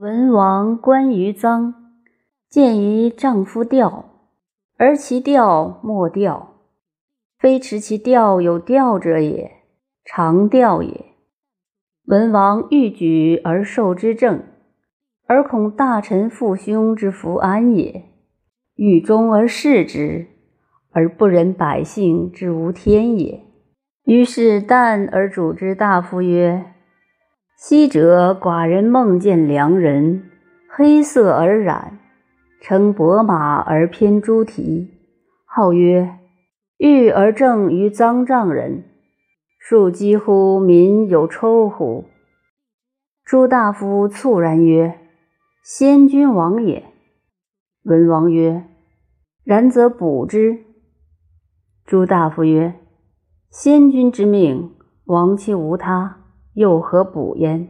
文王观于臧，见于丈夫钓，而其钓莫钓，非持其钓有钓者也，常钓也。文王欲举而受之政，而恐大臣父兄之福安也；欲忠而事之，而不忍百姓之无天也。于是旦而主之大夫曰。昔者寡人梦见良人，黑色而染，乘伯马而偏猪蹄，号曰欲而正于臧丈人。庶几乎民有抽乎？朱大夫猝然曰：“先君王也。”文王曰：“然则补之。”朱大夫曰：“先君之命，亡其无他。”又何补焉？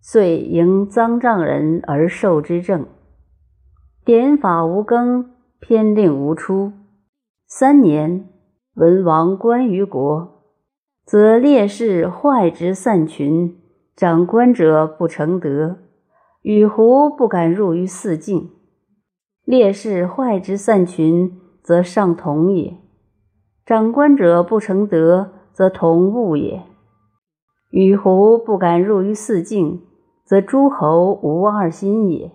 遂迎臧丈人而受之政。典法无更，偏令无出。三年，文王观于国，则烈士坏之散群，长官者不成德，与狐不敢入于四境。烈士坏之散群，则上同也；长官者不成德，则同物也。与狐不敢入于四境，则诸侯无二心也。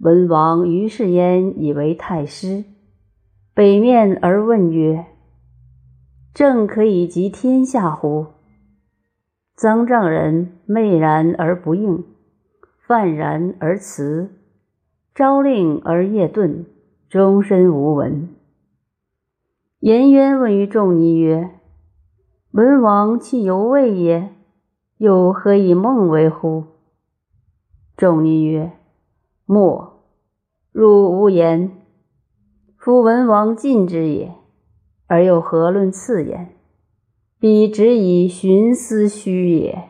文王于是焉以为太师，北面而问曰：“政可以及天下乎？”臧丈人昧然而不应，泛然而辞，朝令而夜遁，终身无闻。颜渊问于仲尼曰：文王其犹未也，又何以梦为乎？仲尼曰：“莫，汝无言。夫文王近之也，而又何论次焉？彼只以寻思虚也。”